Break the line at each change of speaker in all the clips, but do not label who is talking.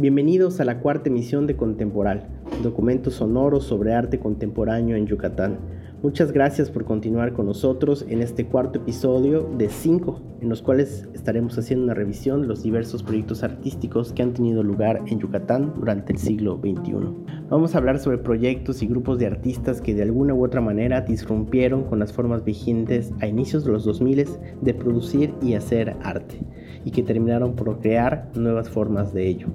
Bienvenidos a la cuarta emisión de Contemporal, documento sonoro sobre arte contemporáneo en Yucatán. Muchas gracias por continuar con nosotros en este cuarto episodio de cinco, en los cuales estaremos haciendo una revisión de los diversos proyectos artísticos que han tenido lugar en Yucatán durante el siglo XXI. Vamos a hablar sobre proyectos y grupos de artistas que de alguna u otra manera disrumpieron con las formas vigentes a inicios de los 2000 de producir y hacer arte, y que terminaron por crear nuevas formas de ello.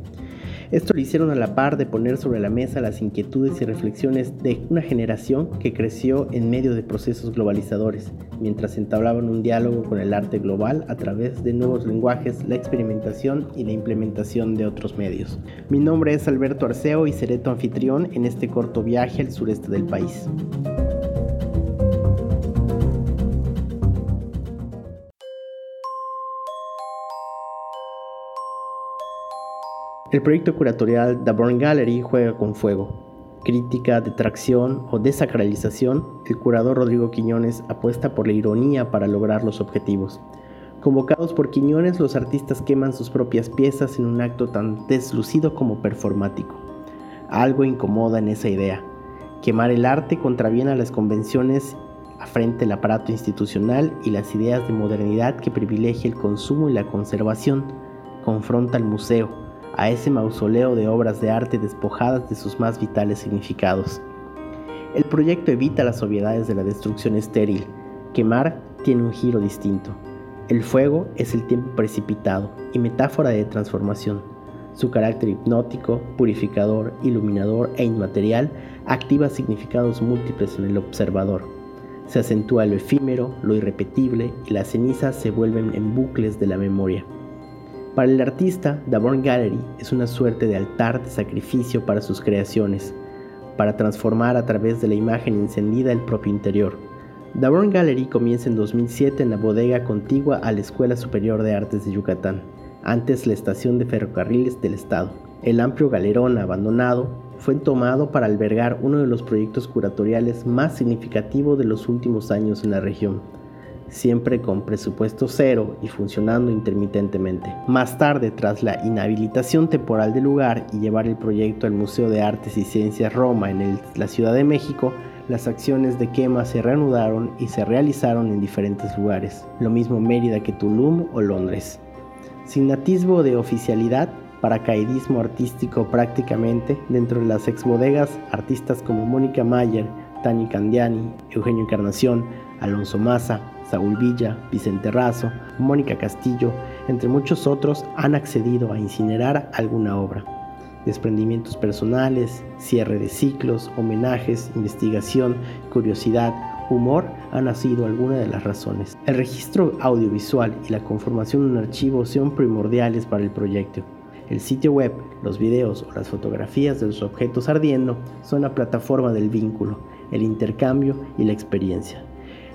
Esto lo hicieron a la par de poner sobre la mesa las inquietudes y reflexiones de una generación que creció en medio de procesos globalizadores, mientras entablaban un diálogo con el arte global a través de nuevos lenguajes, la experimentación y la implementación de otros medios. Mi nombre es Alberto Arceo y seré tu anfitrión en este corto viaje al sureste del país. El proyecto curatorial The Born Gallery juega con fuego. Crítica, detracción o desacralización, el curador Rodrigo Quiñones apuesta por la ironía para lograr los objetivos. Convocados por Quiñones, los artistas queman sus propias piezas en un acto tan deslucido como performático. Algo incomoda en esa idea. Quemar el arte contraviene a las convenciones afrente el aparato institucional y las ideas de modernidad que privilegia el consumo y la conservación. Confronta al museo, a ese mausoleo de obras de arte despojadas de sus más vitales significados. El proyecto evita las obviedades de la destrucción estéril. Quemar tiene un giro distinto. El fuego es el tiempo precipitado y metáfora de transformación. Su carácter hipnótico, purificador, iluminador e inmaterial activa significados múltiples en el observador. Se acentúa lo efímero, lo irrepetible y las cenizas se vuelven en bucles de la memoria. Para el artista, The Born Gallery es una suerte de altar de sacrificio para sus creaciones, para transformar a través de la imagen encendida el propio interior. The Born Gallery comienza en 2007 en la bodega contigua a la Escuela Superior de Artes de Yucatán, antes la estación de ferrocarriles del estado. El amplio galerón abandonado fue tomado para albergar uno de los proyectos curatoriales más significativos de los últimos años en la región siempre con presupuesto cero y funcionando intermitentemente. Más tarde, tras la inhabilitación temporal del lugar y llevar el proyecto al Museo de Artes y Ciencias Roma en la Ciudad de México, las acciones de quema se reanudaron y se realizaron en diferentes lugares, lo mismo Mérida que Tulum o Londres. Sin atisbo de oficialidad, paracaidismo artístico prácticamente, dentro de las exbodegas, artistas como Mónica Mayer, Tani Candiani, Eugenio Encarnación, Alonso Maza, Saúl Villa, Vicente Razo, Mónica Castillo, entre muchos otros, han accedido a incinerar alguna obra. Desprendimientos personales, cierre de ciclos, homenajes, investigación, curiosidad, humor han sido algunas de las razones. El registro audiovisual y la conformación de un archivo son primordiales para el proyecto. El sitio web, los videos o las fotografías de los objetos ardiendo son la plataforma del vínculo, el intercambio y la experiencia.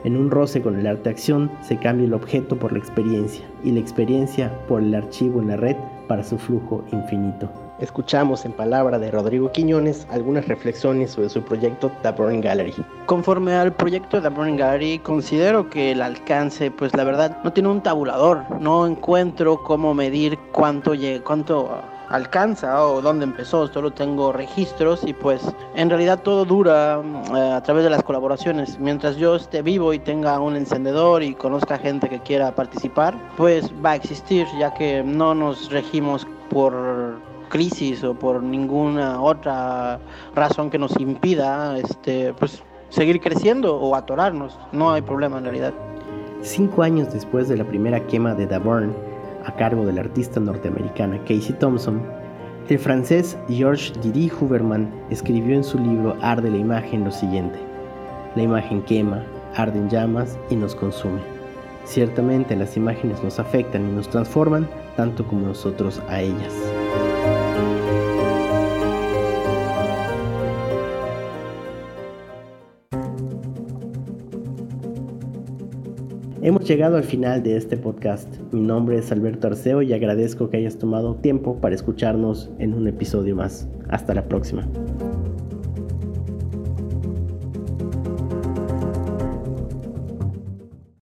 En un roce con el arte-acción se cambia el objeto por la experiencia y la experiencia por el archivo en la red para su flujo infinito. Escuchamos en palabra de Rodrigo Quiñones algunas reflexiones sobre su proyecto The Burning Gallery.
Conforme al proyecto The Burning Gallery, considero que el alcance, pues la verdad, no tiene un tabulador. No encuentro cómo medir cuánto, cuánto alcanza o dónde empezó, solo tengo registros y pues en realidad todo dura eh, a través de las colaboraciones. Mientras yo esté vivo y tenga un encendedor y conozca gente que quiera participar, pues va a existir ya que no nos regimos por crisis o por ninguna otra razón que nos impida este pues seguir creciendo o atorarnos. No hay problema en realidad.
Cinco años después de la primera quema de Daburn, a cargo de la artista norteamericana Casey Thompson, el francés Georges Didi Huberman escribió en su libro Arde la imagen lo siguiente: La imagen quema, arde en llamas y nos consume. Ciertamente las imágenes nos afectan y nos transforman tanto como nosotros a ellas. Hemos llegado al final de este podcast. Mi nombre es Alberto Arceo y agradezco que hayas tomado tiempo para escucharnos en un episodio más. Hasta la próxima.